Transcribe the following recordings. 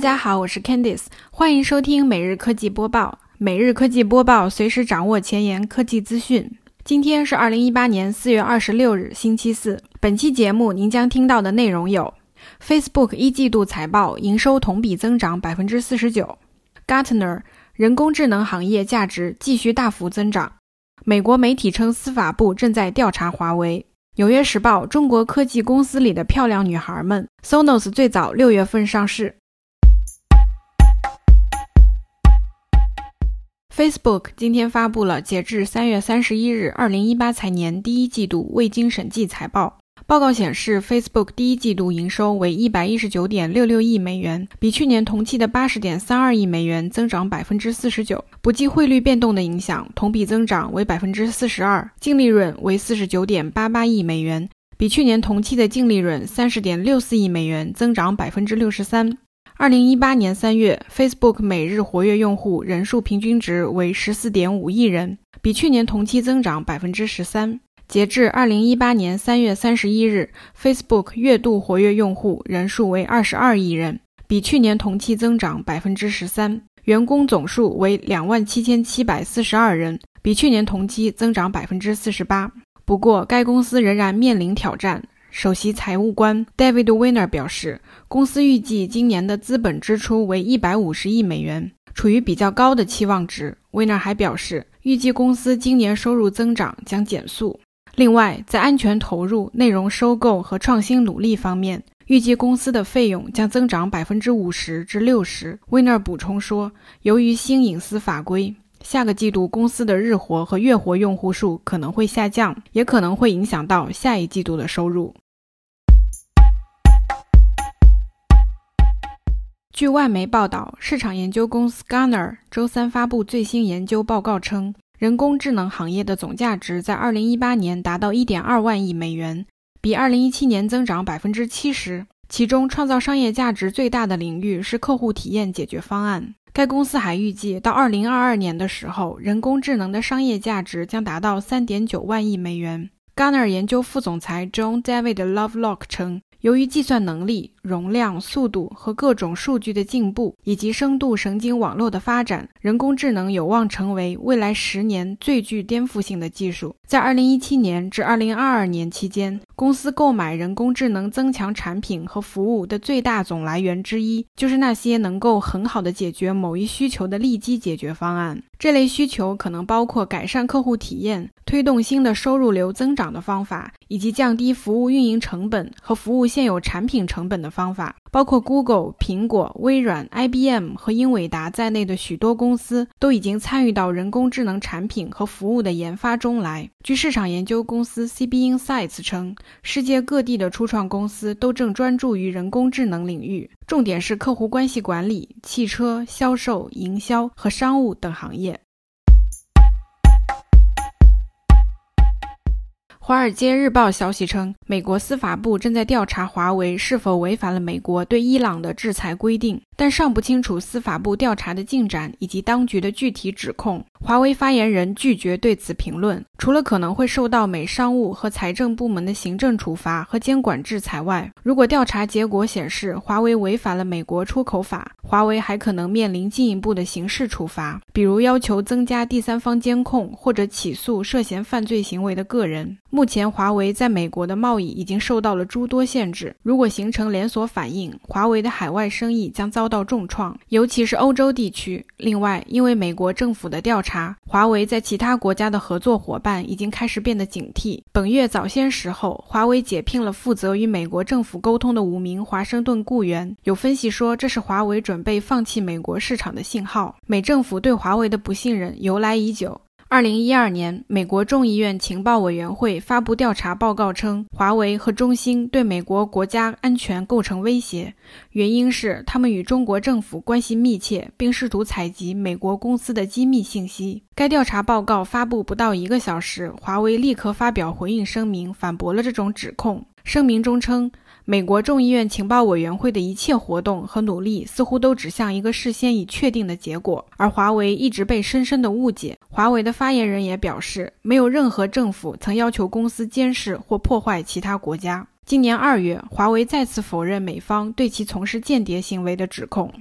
大家好，我是 Candice，欢迎收听每日科技播报。每日科技播报，随时掌握前沿科技资讯。今天是二零一八年四月二十六日，星期四。本期节目您将听到的内容有：Facebook 一季度财报，营收同比增长百分之四十九；Gartner 人工智能行业价值继续大幅增长；美国媒体称司法部正在调查华为。纽约时报：中国科技公司里的漂亮女孩们。Sonos 最早六月份上市。Facebook 今天发布了截至三月三十一日二零一八财年第一季度未经审计财报。报告显示，Facebook 第一季度营收为一百一十九点六六亿美元，比去年同期的八十点三二亿美元增长百分之四十九。不计汇率变动的影响，同比增长为百分之四十二。净利润为四十九点八八亿美元，比去年同期的净利润三十点六四亿美元增长百分之六十三。二零一八年三月，Facebook 每日活跃用户人数平均值为十四点五亿人，比去年同期增长百分之十三。截至二零一八年三月三十一日，Facebook 月度活跃用户人数为二十二亿人，比去年同期增长百分之十三。员工总数为两万七千七百四十二人，比去年同期增长百分之四十八。不过，该公司仍然面临挑战。首席财务官 David Weiner 表示，公司预计今年的资本支出为一百五十亿美元，处于比较高的期望值。Weiner 还表示，预计公司今年收入增长将减速。另外，在安全投入、内容收购和创新努力方面，预计公司的费用将增长百分之五十至六十。Weiner 补充说，由于新隐私法规。下个季度公司的日活和月活用户数可能会下降，也可能会影响到下一季度的收入。据外媒报道，市场研究公司 g a r n e r 周三发布最新研究报告称，人工智能行业的总价值在2018年达到1.2万亿美元，比2017年增长70%。其中，创造商业价值最大的领域是客户体验解决方案。该公司还预计，到2022年的时候，人工智能的商业价值将达到3.9万亿美元。g a r n e r 研究副总裁 John David Lovelock 称。由于计算能力、容量、速度和各种数据的进步，以及深度神经网络的发展，人工智能有望成为未来十年最具颠覆性的技术。在2017年至2022年期间，公司购买人工智能增强产品和服务的最大总来源之一，就是那些能够很好的解决某一需求的立即解决方案。这类需求可能包括改善客户体验、推动新的收入流增长的方法，以及降低服务运营成本和服务现有产品成本的方法。包括 Google、苹果、微软、IBM 和英伟达在内的许多公司都已经参与到人工智能产品和服务的研发中来。据市场研究公司 CB Insights 称，世界各地的初创公司都正专注于人工智能领域，重点是客户关系管理、汽车销售、营销和商务等行业。《华尔街日报》消息称，美国司法部正在调查华为是否违反了美国对伊朗的制裁规定。但尚不清楚司法部调查的进展以及当局的具体指控。华为发言人拒绝对此评论。除了可能会受到美商务和财政部门的行政处罚和监管制裁外，如果调查结果显示华为违反了美国出口法，华为还可能面临进一步的刑事处罚，比如要求增加第三方监控或者起诉涉嫌犯罪行为的个人。目前，华为在美国的贸易已经受到了诸多限制。如果形成连锁反应，华为的海外生意将遭。到重创，尤其是欧洲地区。另外，因为美国政府的调查，华为在其他国家的合作伙伴已经开始变得警惕。本月早些时候，华为解聘了负责与美国政府沟通的五名华盛顿雇员。有分析说，这是华为准备放弃美国市场的信号。美政府对华为的不信任由来已久。二零一二年，美国众议院情报委员会发布调查报告称，华为和中兴对美国国家安全构成威胁，原因是他们与中国政府关系密切，并试图采集美国公司的机密信息。该调查报告发布不到一个小时，华为立刻发表回应声明，反驳了这种指控。声明中称。美国众议院情报委员会的一切活动和努力似乎都指向一个事先已确定的结果，而华为一直被深深的误解。华为的发言人也表示，没有任何政府曾要求公司监视或破坏其他国家。今年二月，华为再次否认美方对其从事间谍行为的指控。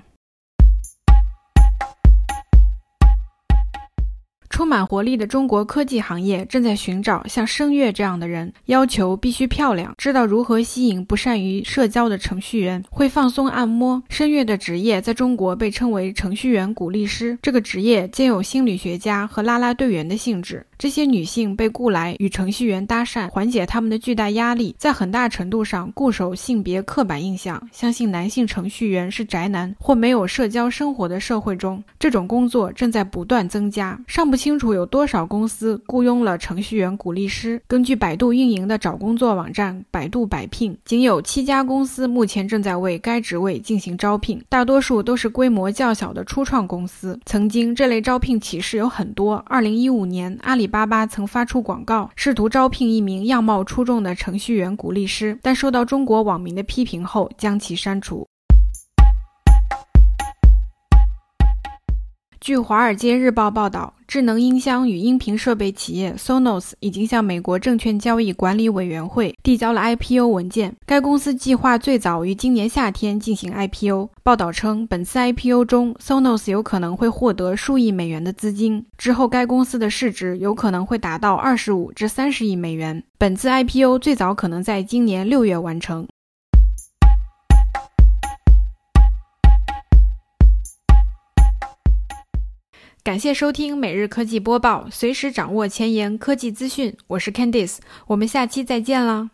充满活力的中国科技行业正在寻找像声月这样的人，要求必须漂亮，知道如何吸引不善于社交的程序员，会放松按摩。声月的职业在中国被称为程序员鼓励师，这个职业兼有心理学家和啦啦队员的性质。这些女性被雇来与程序员搭讪，缓解他们的巨大压力，在很大程度上固守性别刻板印象，相信男性程序员是宅男或没有社交生活的社会中，这种工作正在不断增加。尚不清清楚有多少公司雇佣了程序员鼓励师。根据百度运营的找工作网站百度百聘，仅有七家公司目前正在为该职位进行招聘，大多数都是规模较小的初创公司。曾经这类招聘启事有很多。二零一五年，阿里。巴巴曾发出广告，试图招聘一名样貌出众的程序员鼓励师，但受到中国网民的批评后将其删除。据《华尔街日报》报道，智能音箱与音频设备企业 Sonos 已经向美国证券交易管理委员会递交了 IPO 文件。该公司计划最早于今年夏天进行 IPO。报道称，本次 IPO 中，Sonos 有可能会获得数亿美元的资金，之后该公司的市值有可能会达到二十五至三十亿美元。本次 IPO 最早可能在今年六月完成。感谢收听每日科技播报，随时掌握前沿科技资讯。我是 Candice，我们下期再见啦！